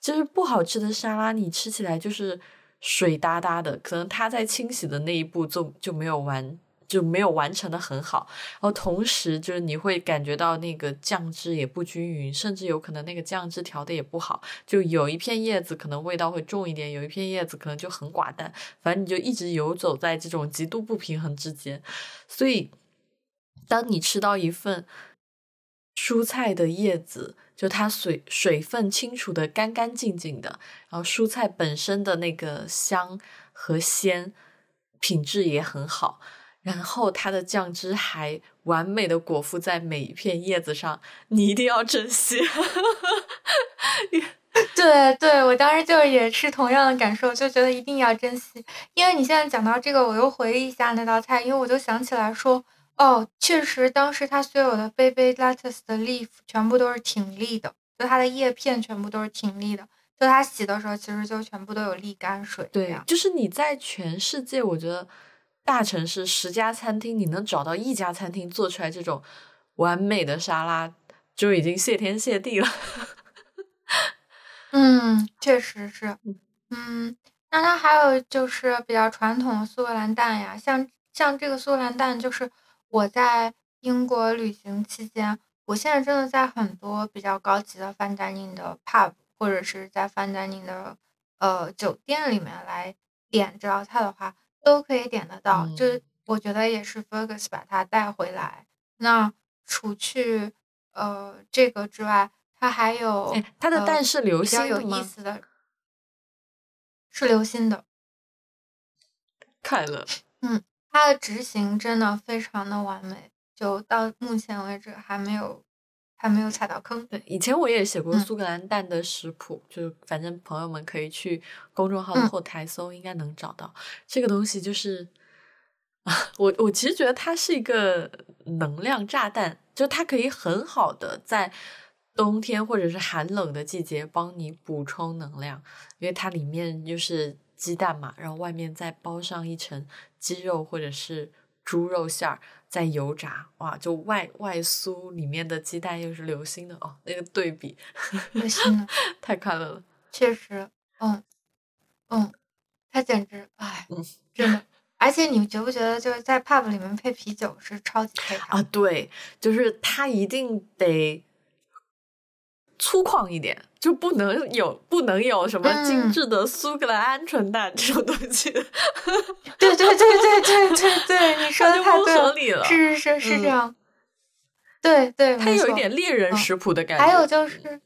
就是不好吃的沙拉，你吃起来就是水哒哒的，可能它在清洗的那一步就就没有完。就没有完成的很好，然后同时就是你会感觉到那个酱汁也不均匀，甚至有可能那个酱汁调的也不好，就有一片叶子可能味道会重一点，有一片叶子可能就很寡淡，反正你就一直游走在这种极度不平衡之间。所以，当你吃到一份蔬菜的叶子，就它水水分清除的干干净净的，然后蔬菜本身的那个香和鲜品质也很好。然后它的酱汁还完美的裹附在每一片叶子上，你一定要珍惜。[LAUGHS] 对对，我当时就也是同样的感受，就觉得一定要珍惜。因为你现在讲到这个，我又回忆一下那道菜，因为我就想起来说，哦，确实当时它所有的 baby lettuce 的 leaf 全部都是挺立的，就它的叶片全部都是挺立的，就它洗的时候其实就全部都有沥干水。对呀，就是你在全世界，我觉得。大城市十家餐厅，你能找到一家餐厅做出来这种完美的沙拉，就已经谢天谢地了。[LAUGHS] 嗯，确实是。嗯，那它还有就是比较传统的苏格兰蛋呀，像像这个苏格兰蛋，就是我在英国旅行期间，我现在真的在很多比较高级的 fine dining 的 pub 或者是在 fine dining 的呃酒店里面来点这道菜的话。都可以点得到，就我觉得也是 Fergus 把它带回来。那除去呃这个之外，它还有它的蛋是流心的吗？是流心的。快乐。嗯，它的执行真的非常的完美，就到目前为止还没有。还没有踩到坑。对，以前我也写过苏格兰蛋的食谱，就反正朋友们可以去公众号的后台搜，应该能找到。这个东西就是啊，[LAUGHS] 我我其实觉得它是一个能量炸弹，就它可以很好的在冬天或者是寒冷的季节帮你补充能量，因为它里面就是鸡蛋嘛，然后外面再包上一层鸡肉或者是猪肉馅儿。在油炸哇，就外外酥里面的鸡蛋又是流心的哦，那个对比，流心的 [LAUGHS] 太快乐了。确实，嗯嗯，他简直哎，真的。而且你觉不觉得就是在 pub 里面配啤酒是超级配啊？对，就是他一定得粗犷一点，就不能有不能有什么精致的苏格兰鹌鹑蛋这种东西。[LAUGHS] 对对对对对对对，你说的太合理了，是是是是这样。对对，它有一点猎人食谱的感觉。还有就是，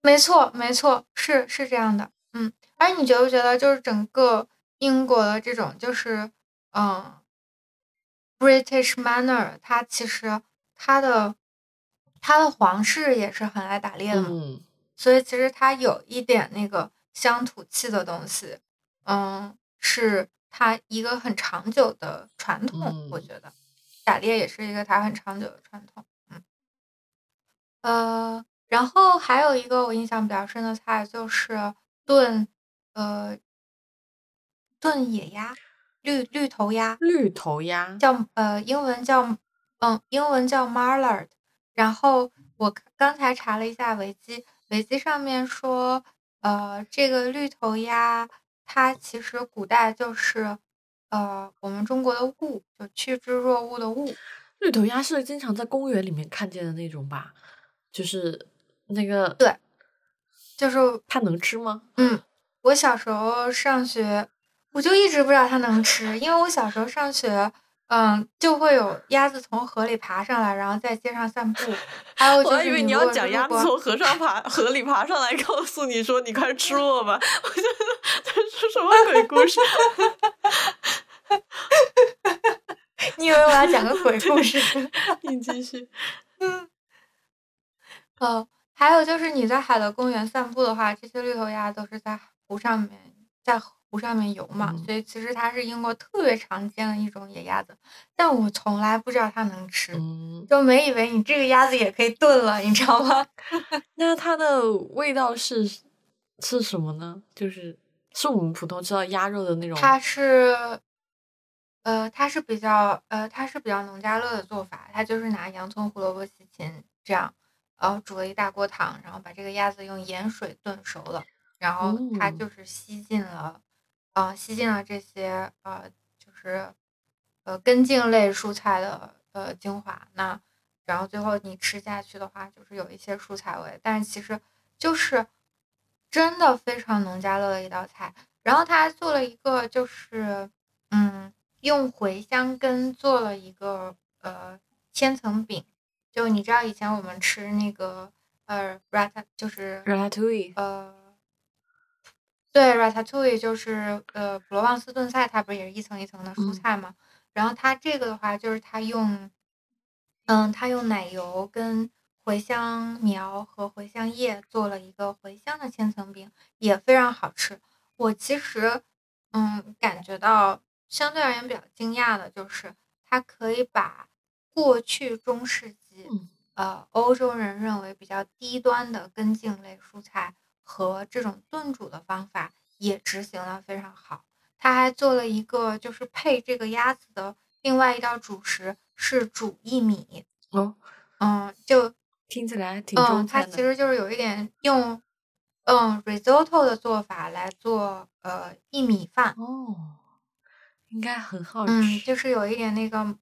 没错没错，是是这样的。嗯，而你觉不觉得，就是整个英国的这种，就是嗯，British manner，它其实它的它的皇室也是很爱打猎的。嘛，所以其实他有一点那个乡土气的东西，嗯，是他一个很长久的传统，我觉得。打猎也是一个他很长久的传统，嗯，呃，然后还有一个我印象比较深的菜就是炖，呃，炖野鸭，绿绿头鸭，绿头鸭。叫呃英文叫嗯英文叫 Marlard，然后我刚才查了一下维基，维基上面说，呃，这个绿头鸭它其实古代就是。呃，我们中国的物就趋之若鹜的物，绿头鸭是经常在公园里面看见的那种吧？就是那个对，就是它能吃吗？嗯，我小时候上学，我就一直不知道它能吃，因为我小时候上学，嗯，就会有鸭子从河里爬上来，然后在街上散步。还有我以为你要讲鸭子从河上爬河里爬上来，告诉你说你快吃我吧，我觉得这是什么鬼故事？你以为我要讲个鬼故事？[LAUGHS] 你继续。嗯，[LAUGHS] 哦，还有就是你在海德公园散步的话，这些绿头鸭都是在湖上面，在湖上面游嘛，所以其实它是英国特别常见的一种野鸭子，但我从来不知道它能吃，就没以为你这个鸭子也可以炖了，你知道吗？[LAUGHS] 那它的味道是是什么呢？就是是我们普通知道鸭肉的那种？它是。呃，它是比较呃，它是比较农家乐的做法，它就是拿洋葱、胡萝卜、西芹这样，然后煮了一大锅汤，然后把这个鸭子用盐水炖熟了，然后它就是吸进了，呃，吸进了这些呃，就是呃根茎类蔬菜的呃精华，那然后最后你吃下去的话，就是有一些蔬菜味，但是其实就是真的非常农家乐的一道菜。然后他还做了一个，就是嗯。用茴香根做了一个呃千层饼，就你知道以前我们吃那个呃 rat 就是 ratatouille 呃对 ratatouille 就是呃普罗旺斯炖菜，它不是也是一层一层的蔬菜吗？然后它这个的话就是它用嗯它用奶油跟茴香苗和茴香叶做了一个茴香的千层饼，也非常好吃。我其实嗯感觉到。相对而言比较惊讶的就是，它可以把过去中世纪，呃，欧洲人认为比较低端的根茎类蔬菜和这种炖煮的方法也执行的非常好。他还做了一个，就是配这个鸭子的另外一道主食是煮薏米。哦，嗯，就听起来挺中餐的。它其实就是有一点用，嗯，risotto 的做法来做，呃，薏米饭。哦。应该很好吃，嗯，就是有一点那个，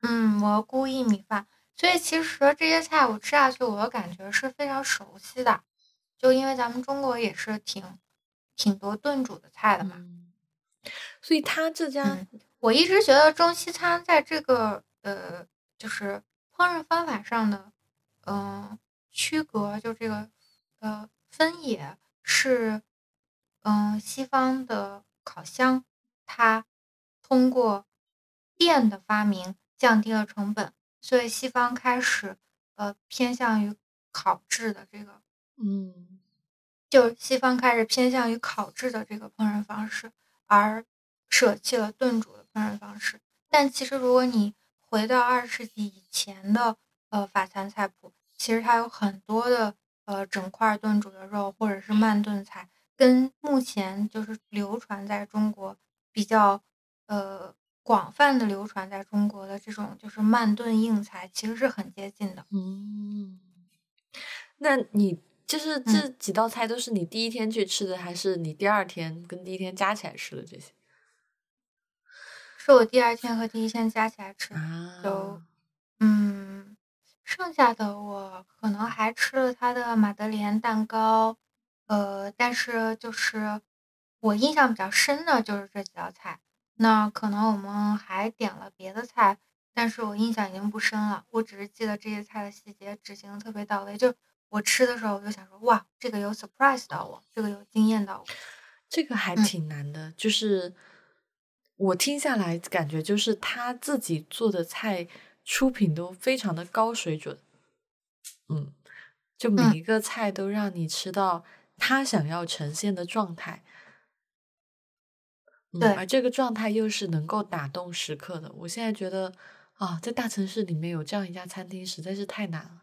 嗯，蘑菇薏米饭。所以其实这些菜我吃下去，我感觉是非常熟悉的，就因为咱们中国也是挺挺多炖煮的菜的嘛。所以他这家，我一直觉得中西餐在这个呃，就是烹饪方法上的，嗯，区隔就这个呃分野是，嗯，西方的烤箱它。通过电的发明降低了成本，所以西方开始呃偏向于烤制的这个，嗯，就西方开始偏向于烤制的这个烹饪方式，而舍弃了炖煮的烹饪方式。但其实如果你回到二十世纪以前的呃法餐菜谱，其实它有很多的呃整块炖煮的肉或者是慢炖菜，跟目前就是流传在中国比较。呃，广泛的流传在中国的这种就是慢炖硬菜，其实是很接近的。嗯，那你就是这几道菜都是你第一天去吃的，还是你第二天跟第一天加起来吃的这些？是我第二天和第一天加起来吃，就嗯，剩下的我可能还吃了他的马德莲蛋糕，呃，但是就是我印象比较深的就是这几道菜。那可能我们还点了别的菜，但是我印象已经不深了。我只是记得这些菜的细节执行的特别到位。就我吃的时候，我就想说，哇，这个有 surprise 到我，这个有惊艳到我。这个还挺难的，就是我听下来感觉就是他自己做的菜出品都非常的高水准。嗯，就每一个菜都让你吃到他想要呈现的状态。对，而这个状态又是能够打动食客的。我现在觉得啊，在大城市里面有这样一家餐厅实在是太难了，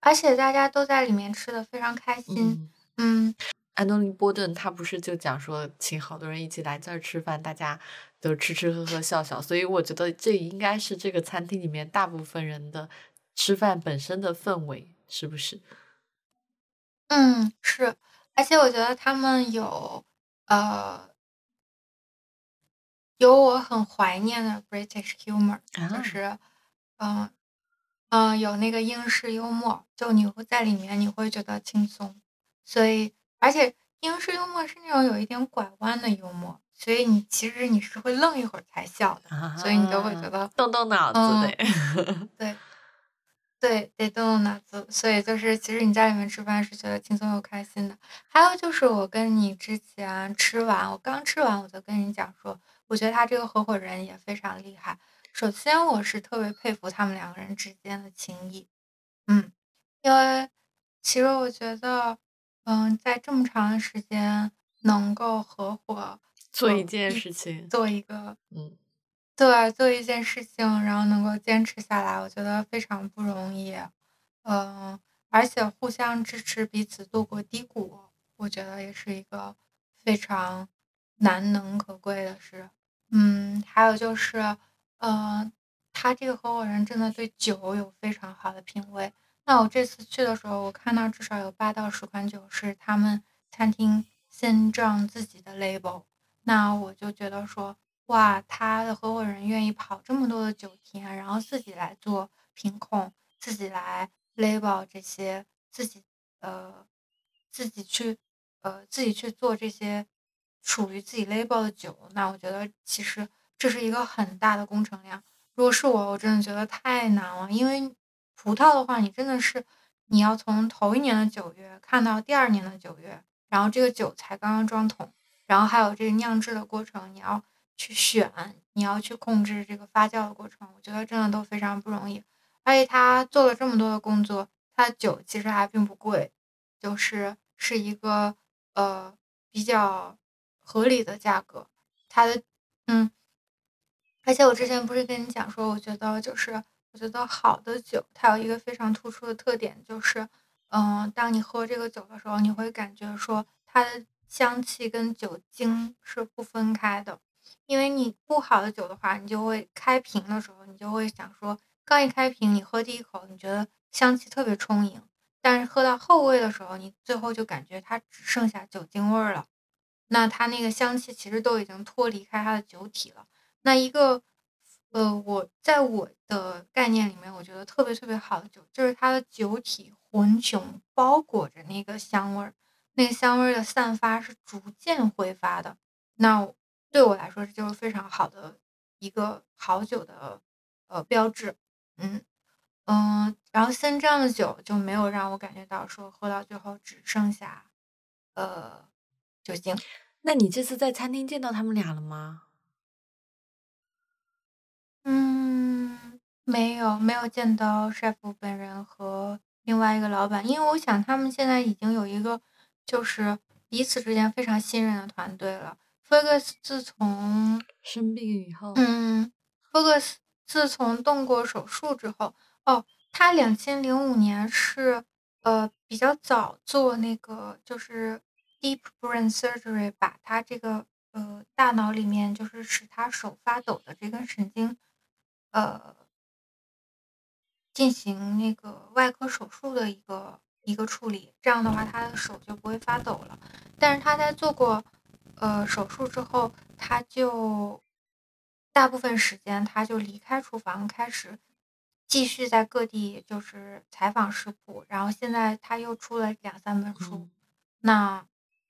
而且大家都在里面吃的非常开心。嗯，安东尼·波顿他不是就讲说，请好多人一起来这儿吃饭，大家都吃吃喝喝笑笑。所以我觉得这应该是这个餐厅里面大部分人的吃饭本身的氛围，是不是？嗯，是。而且我觉得他们有。呃，有我很怀念的 British humor，就是，嗯嗯，有那个英式幽默，就你会在里面，你会觉得轻松。所以，而且英式幽默是那种有一点拐弯的幽默，所以你其实你是会愣一会儿才笑的，所以你就会觉得动动脑子的，[LAUGHS] 对。对，得动动脑子，所以就是其实你在里面吃饭是觉得轻松又开心的。还有就是我跟你之前吃完，我刚吃完我就跟你讲说，我觉得他这个合伙人也非常厉害。首先我是特别佩服他们两个人之间的情谊，嗯，因为其实我觉得，嗯，在这么长的时间能够合伙做一件事情，做一个，嗯。对，做一件事情，然后能够坚持下来，我觉得非常不容易。嗯，而且互相支持彼此度过低谷，我觉得也是一个非常难能可贵的事。嗯，还有就是，呃，他这个合伙人真的对酒有非常好的品味。那我这次去的时候，我看到至少有八到十款酒是他们餐厅先账自己的 label，那我就觉得说。哇，他的合伙人愿意跑这么多的酒田，然后自己来做品控，自己来 label 这些，自己呃，自己去呃，自己去做这些属于自己 label 的酒。那我觉得其实这是一个很大的工程量。如果是我，我真的觉得太难了，因为葡萄的话，你真的是你要从头一年的九月看到第二年的九月，然后这个酒才刚刚装桶，然后还有这个酿制的过程，你要。去选，你要去控制这个发酵的过程，我觉得真的都非常不容易。而且他做了这么多的工作，他的酒其实还并不贵，就是是一个呃比较合理的价格。他的嗯，而且我之前不是跟你讲说，我觉得就是我觉得好的酒，它有一个非常突出的特点，就是嗯，当你喝这个酒的时候，你会感觉说它的香气跟酒精是不分开的。因为你不好的酒的话，你就会开瓶的时候，你就会想说，刚一开瓶，你喝第一口，你觉得香气特别充盈，但是喝到后味的时候，你最后就感觉它只剩下酒精味儿了。那它那个香气其实都已经脱离开它的酒体了。那一个，呃，我在我的概念里面，我觉得特别特别好的酒，就是它的酒体浑雄包裹着那个香味儿，那个香味儿的散发是逐渐挥发的。那。对我来说，这就是非常好的一个好酒的呃标志，嗯嗯，然后像这样的酒就没有让我感觉到说喝到最后只剩下呃酒精。那你这次在餐厅见到他们俩了吗？嗯，没有，没有见到 chef 本人和另外一个老板，因为我想他们现在已经有一个就是彼此之间非常信任的团队了。Fergus 自从生病以后，嗯，Fergus 自从动过手术之后，哦，他两千零五年是呃比较早做那个就是 deep brain surgery，把他这个呃大脑里面就是使他手发抖的这根神经，呃，进行那个外科手术的一个一个处理，这样的话他的手就不会发抖了。但是他在做过。呃，手术之后，他就大部分时间他就离开厨房，开始继续在各地就是采访食谱，然后现在他又出了两三本书。那，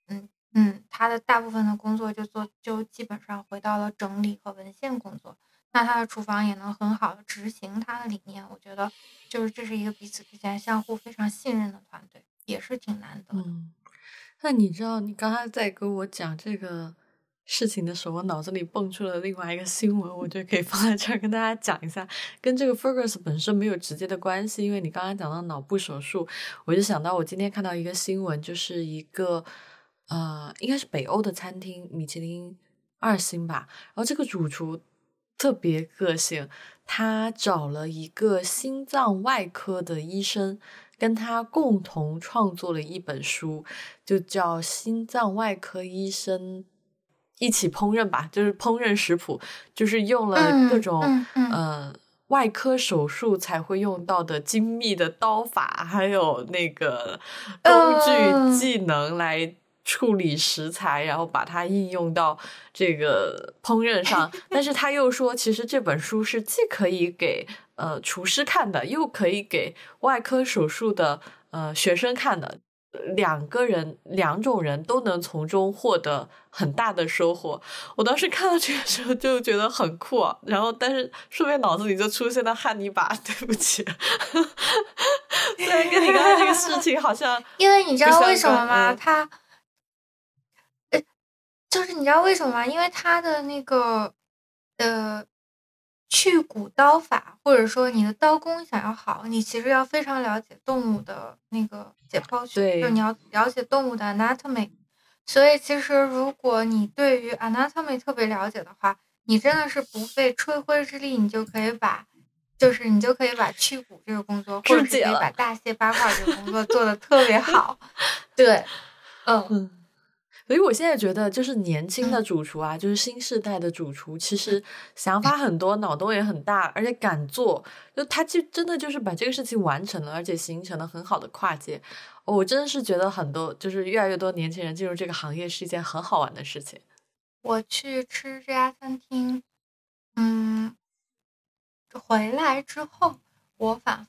嗯嗯，他的大部分的工作就做就基本上回到了整理和文献工作。那他的厨房也能很好的执行他的理念，我觉得就是这是一个彼此之间相互非常信任的团队，也是挺难得的。嗯，那你知道你刚才在跟我讲这个事情的时候，我脑子里蹦出了另外一个新闻，我觉得可以放在这儿跟大家讲一下，跟这个 Fergus 本身没有直接的关系，因为你刚才讲到脑部手术，我就想到我今天看到一个新闻，就是一个呃，应该是北欧的餐厅，米其林二星吧，然后这个主厨。特别个性，他找了一个心脏外科的医生，跟他共同创作了一本书，就叫《心脏外科医生一起烹饪》吧，就是烹饪食谱，就是用了各种呃外科手术才会用到的精密的刀法，还有那个工具技能来。处理食材，然后把它应用到这个烹饪上，但是他又说，其实这本书是既可以给呃厨师看的，又可以给外科手术的呃学生看的，两个人两种人都能从中获得很大的收获。我当时看到这个时候就觉得很酷，然后但是顺便脑子里就出现了汉尼拔，对不起，[LAUGHS] 虽然跟你刚才这个事情好像，因为你知道为什么吗？他。就是你知道为什么吗？因为他的那个呃去骨刀法，或者说你的刀工想要好，你其实要非常了解动物的那个解剖学，就你要了解动物的 anatomy。所以其实如果你对于 anatomy 特别了解的话，你真的是不费吹灰之力，你就可以把就是你就可以把去骨这个工作，或者是可以把大卸八块这个工作做的特别好。[LAUGHS] 对，嗯。所以我现在觉得，就是年轻的主厨啊，就是新时代的主厨，其实 [LAUGHS] 想法很多，脑洞也很大，而且敢做，就他就真的就是把这个事情完成了，而且形成了很好的跨界。我真的是觉得很多，就是越来越多年轻人进入这个行业是一件很好玩的事情。我去吃这家餐厅，嗯，回来之后，我反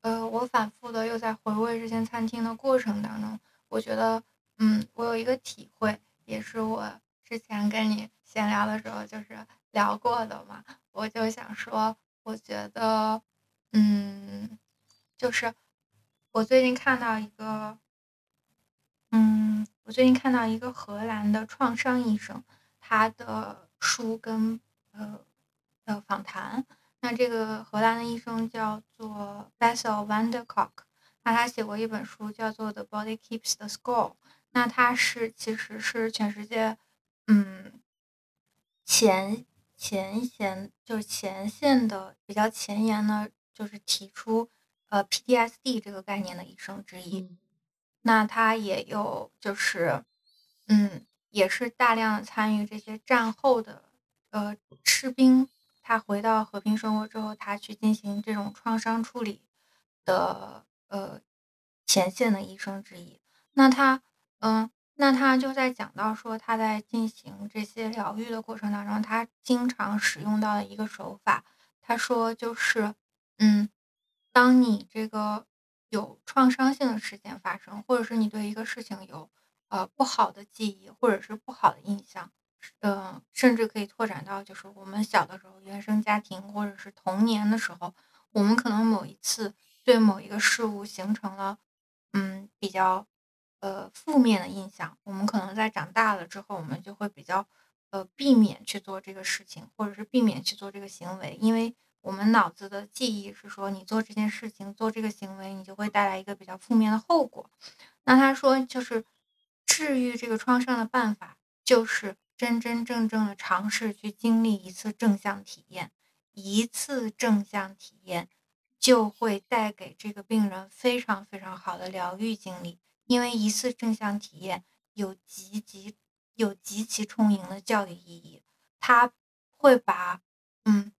呃，我反复的又在回味这间餐厅的过程当中，我觉得。嗯，我有一个体会，也是我之前跟你闲聊的时候就是聊过的嘛。我就想说，我觉得，嗯，就是我最近看到一个，嗯，我最近看到一个荷兰的创伤医生，他的书跟呃的访谈。那这个荷兰的医生叫做 Bessel van der Kolk，那他写过一本书叫做《The Body Keeps the Score》。那他是其实是全世界，嗯，前前沿就是前线的比较前沿呢，就是提出呃 PTSD 这个概念的医生之一。那他也有就是，嗯，也是大量的参与这些战后的呃士兵，他回到和平生活之后，他去进行这种创伤处理的呃前线的医生之一。那他。嗯，那他就在讲到说，他在进行这些疗愈的过程当中，他经常使用到的一个手法。他说，就是，嗯，当你这个有创伤性的事件发生，或者是你对一个事情有呃不好的记忆，或者是不好的印象，呃，甚至可以拓展到就是我们小的时候原生家庭或者是童年的时候，我们可能某一次对某一个事物形成了嗯比较。呃，负面的印象，我们可能在长大了之后，我们就会比较呃避免去做这个事情，或者是避免去做这个行为，因为我们脑子的记忆是说，你做这件事情、做这个行为，你就会带来一个比较负面的后果。那他说，就是治愈这个创伤的办法，就是真真正正的尝试去经历一次正向体验，一次正向体验就会带给这个病人非常非常好的疗愈经历。因为一次正向体验有极极有极其充盈的教育意义，它会把，嗯，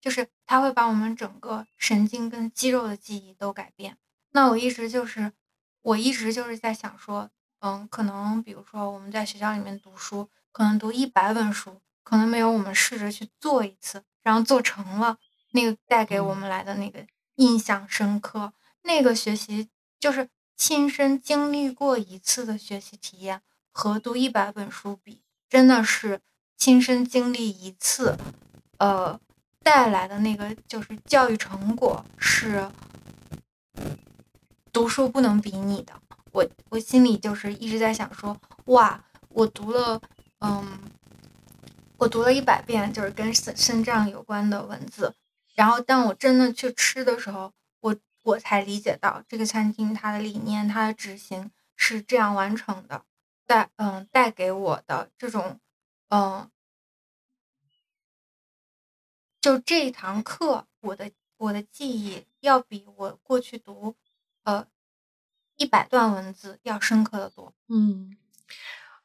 就是它会把我们整个神经跟肌肉的记忆都改变。那我一直就是，我一直就是在想说，嗯，可能比如说我们在学校里面读书，可能读一百本书，可能没有我们试着去做一次，然后做成了那个带给我们来的那个。印象深刻。那个学习就是亲身经历过一次的学习体验，和读一百本书比，真的是亲身经历一次，呃，带来的那个就是教育成果是读书不能比拟的。我我心里就是一直在想说，哇，我读了，嗯，我读了一百遍，就是跟肾肾脏有关的文字，然后当我真的去吃的时候，我我才理解到这个餐厅它的理念，它的执行是这样完成的，带嗯带给我的这种，嗯，就这一堂课，我的我的记忆要比我过去读，呃。一百段文字要深刻的多。嗯，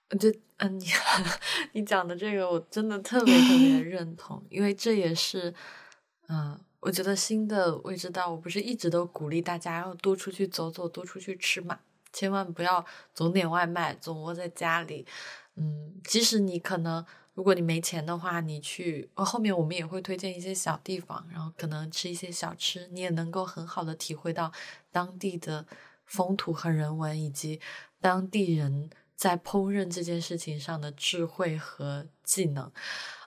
我觉得，嗯，你 [LAUGHS] 你讲的这个，我真的特别特别 [LAUGHS] 认同，因为这也是，嗯，我觉得新的未知道，我不是一直都鼓励大家要多出去走走，多出去吃嘛，千万不要总点外卖，总窝在家里。嗯，即使你可能，如果你没钱的话，你去，后面我们也会推荐一些小地方，然后可能吃一些小吃，你也能够很好的体会到当地的。风土和人文，以及当地人在烹饪这件事情上的智慧和技能，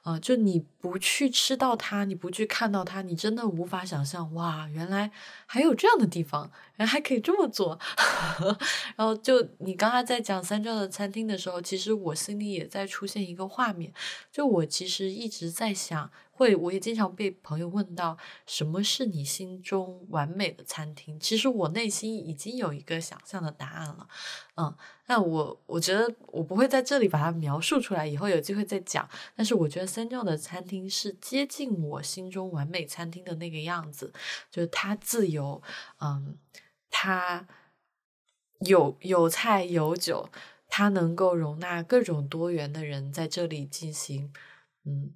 呃，就你不去吃到它，你不去看到它，你真的无法想象，哇，原来还有这样的地方，原来还可以这么做。[LAUGHS] 然后，就你刚才在讲三教的餐厅的时候，其实我心里也在出现一个画面，就我其实一直在想。会，我也经常被朋友问到，什么是你心中完美的餐厅？其实我内心已经有一个想象的答案了，嗯，那我我觉得我不会在这里把它描述出来，以后有机会再讲。但是我觉得三教的餐厅是接近我心中完美餐厅的那个样子，就是它自由，嗯，它有有菜有酒，它能够容纳各种多元的人在这里进行，嗯，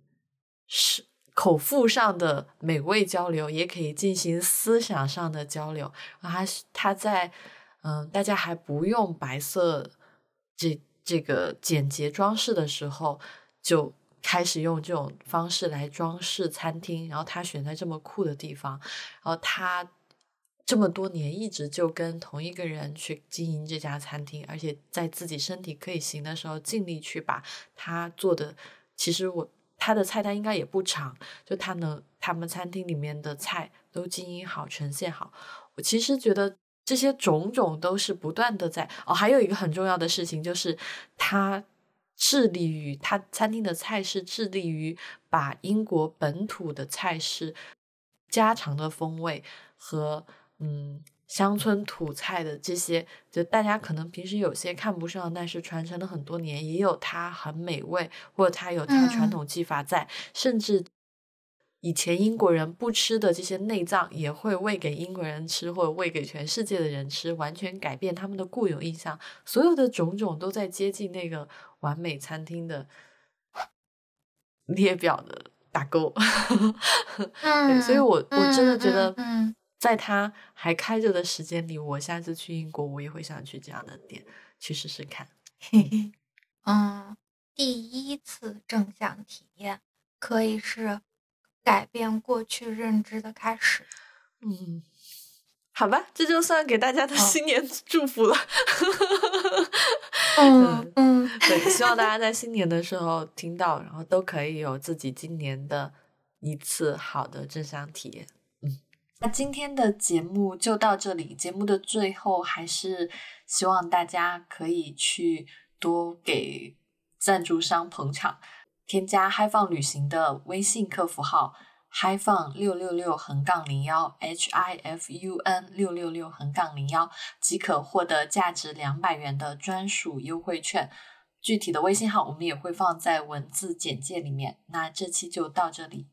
是。口腹上的美味交流，也可以进行思想上的交流。他他在嗯，大家还不用白色这这个简洁装饰的时候，就开始用这种方式来装饰餐厅。然后他选在这么酷的地方，然后他这么多年一直就跟同一个人去经营这家餐厅，而且在自己身体可以行的时候，尽力去把他做的。其实我。他的菜单应该也不长，就他能他们餐厅里面的菜都经营好，呈现好。我其实觉得这些种种都是不断的在哦。还有一个很重要的事情就是，他致力于他餐厅的菜是致力于把英国本土的菜式、家常的风味和嗯。乡村土菜的这些，就大家可能平时有些看不上，但是传承了很多年，也有它很美味，或者它有它传统技法在。甚至以前英国人不吃的这些内脏，也会喂给英国人吃，或者喂给全世界的人吃，完全改变他们的固有印象。所有的种种都在接近那个完美餐厅的列表的打勾。[LAUGHS] 嗯，所以我我真的觉得，嗯。在它还开着的时间里，我下次去英国，我也会想去这样的店去试试看。嘿嘿，嗯，第一次正向体验可以是改变过去认知的开始。嗯，好吧，这就算给大家的新年祝福了。[LAUGHS] 嗯嗯，对，希望大家在新年的时候听到，然后都可以有自己今年的一次好的正向体验。那今天的节目就到这里。节目的最后，还是希望大家可以去多给赞助商捧场，添加嗨放旅行的微信客服号嗨放六六六横杠零幺 H I F U N 六六六横杠零幺，即可获得价值两百元的专属优惠券。具体的微信号我们也会放在文字简介里面。那这期就到这里。